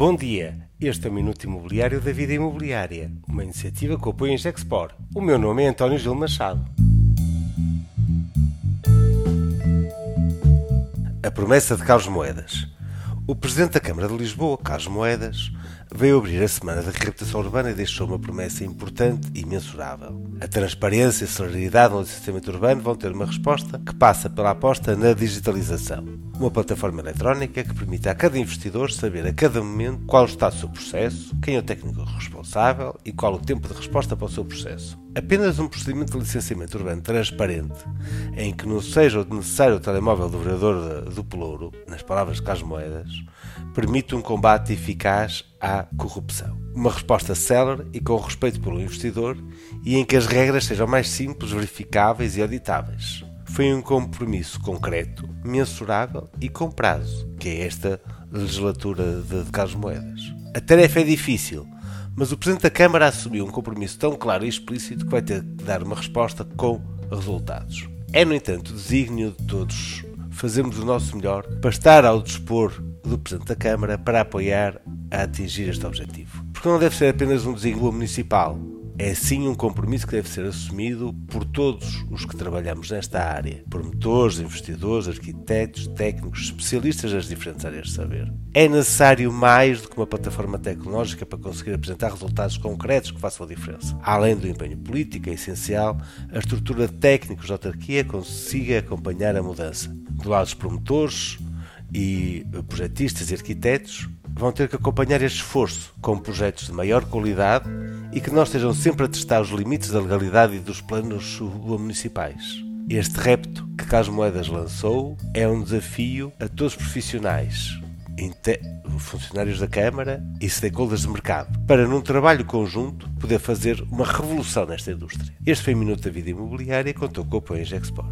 Bom dia, este é o Minuto Imobiliário da Vida Imobiliária, uma iniciativa que apoia em Gexpor. O meu nome é António Gil Machado. A promessa de Carlos Moedas. O Presidente da Câmara de Lisboa, Carlos Moedas, veio abrir a Semana da Reabilitação Urbana e deixou uma promessa importante e mensurável. A transparência e a celeridade no licenciamento urbano vão ter uma resposta que passa pela aposta na digitalização. Uma plataforma eletrónica que permite a cada investidor saber a cada momento qual está o seu processo, quem é o técnico responsável e qual o tempo de resposta para o seu processo. Apenas um procedimento de licenciamento urbano transparente, em que não seja necessário o telemóvel do vereador do Pelouro, nas palavras de Carlos Moedas, permite um combate eficaz à corrupção. Uma resposta célere e com respeito pelo investidor e em que as regras sejam mais simples, verificáveis e auditáveis. Foi um compromisso concreto, mensurável e com prazo, que é esta legislatura de Carlos Moedas. A tarefa é difícil, mas o Presidente da Câmara assumiu um compromisso tão claro e explícito que vai ter que dar uma resposta com resultados. É, no entanto, desígnio de todos fazermos o nosso melhor para estar ao dispor do Presidente da Câmara para apoiar a atingir este objetivo. Porque não deve ser apenas um desígnio municipal, é sim um compromisso que deve ser assumido por todos os que trabalhamos nesta área: promotores, investidores, arquitetos, técnicos, especialistas das diferentes áreas de saber. É necessário mais do que uma plataforma tecnológica para conseguir apresentar resultados concretos que façam a diferença. Além do empenho político, é essencial a estrutura de técnicos da autarquia consiga acompanhar a mudança. Do lado dos promotores e projetistas e arquitetos, vão ter que acompanhar este esforço com projetos de maior qualidade e que não estejam sempre a testar os limites da legalidade e dos planos municipais. Este repto que Carlos Moedas lançou é um desafio a todos os profissionais, funcionários da Câmara e stakeholders de mercado, para num trabalho conjunto poder fazer uma revolução nesta indústria. Este foi o Minuto da Vida Imobiliária e contou com o apoio em Gexport.